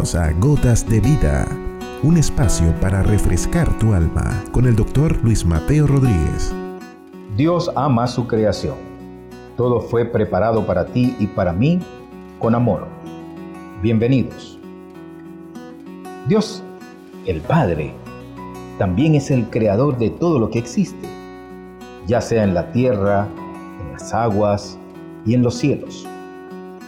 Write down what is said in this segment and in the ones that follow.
A Gotas de Vida, un espacio para refrescar tu alma con el doctor Luis Mateo Rodríguez. Dios ama su creación. Todo fue preparado para ti y para mí con amor. Bienvenidos. Dios, el Padre, también es el creador de todo lo que existe, ya sea en la tierra, en las aguas y en los cielos.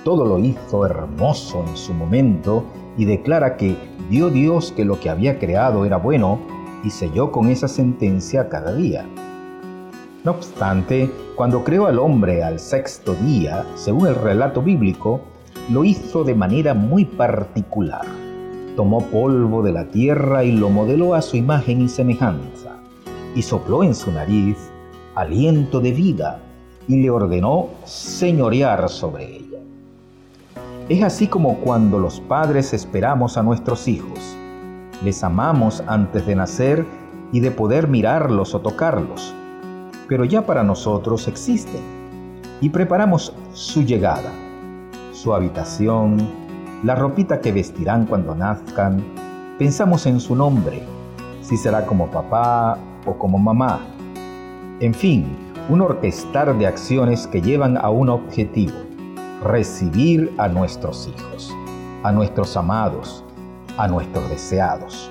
Todo lo hizo hermoso en su momento y declara que vio Dios que lo que había creado era bueno y selló con esa sentencia cada día. No obstante, cuando creó al hombre al sexto día, según el relato bíblico, lo hizo de manera muy particular. Tomó polvo de la tierra y lo modeló a su imagen y semejanza, y sopló en su nariz aliento de vida y le ordenó señorear sobre ella. Es así como cuando los padres esperamos a nuestros hijos. Les amamos antes de nacer y de poder mirarlos o tocarlos, pero ya para nosotros existen y preparamos su llegada, su habitación, la ropita que vestirán cuando nazcan, pensamos en su nombre, si será como papá o como mamá. En fin, un orquestar de acciones que llevan a un objetivo recibir a nuestros hijos, a nuestros amados, a nuestros deseados.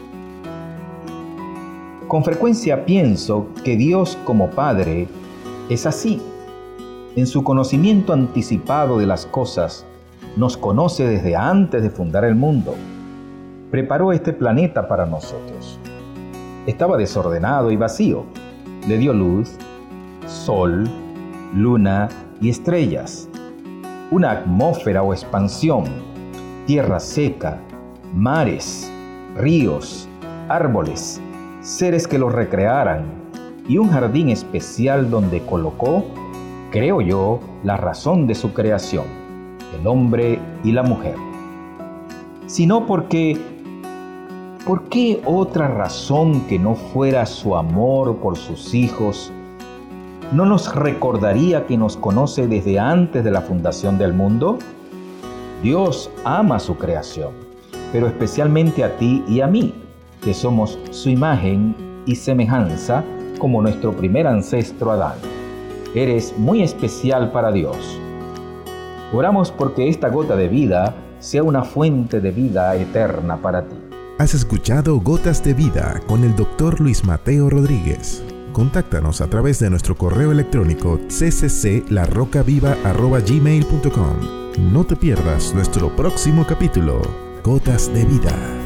Con frecuencia pienso que Dios como Padre es así. En su conocimiento anticipado de las cosas, nos conoce desde antes de fundar el mundo. Preparó este planeta para nosotros. Estaba desordenado y vacío. Le dio luz, sol, luna y estrellas una atmósfera o expansión, tierra seca, mares, ríos, árboles, seres que los recrearan. Y un jardín especial donde colocó, creo yo, la razón de su creación, el hombre y la mujer. Sino porque, ¿por qué otra razón que no fuera su amor por sus hijos ¿no nos recordaría que nos conoce desde antes de la fundación del mundo? Dios ama su creación, pero especialmente a ti y a mí, que somos su imagen y semejanza como nuestro primer ancestro Adán. Eres muy especial para Dios. Oramos porque esta gota de vida sea una fuente de vida eterna para ti. Has escuchado Gotas de Vida con el doctor Luis Mateo Rodríguez. Contáctanos a través de nuestro correo electrónico ccclarrocaviva.gmail.com No te pierdas nuestro próximo capítulo, Gotas de Vida.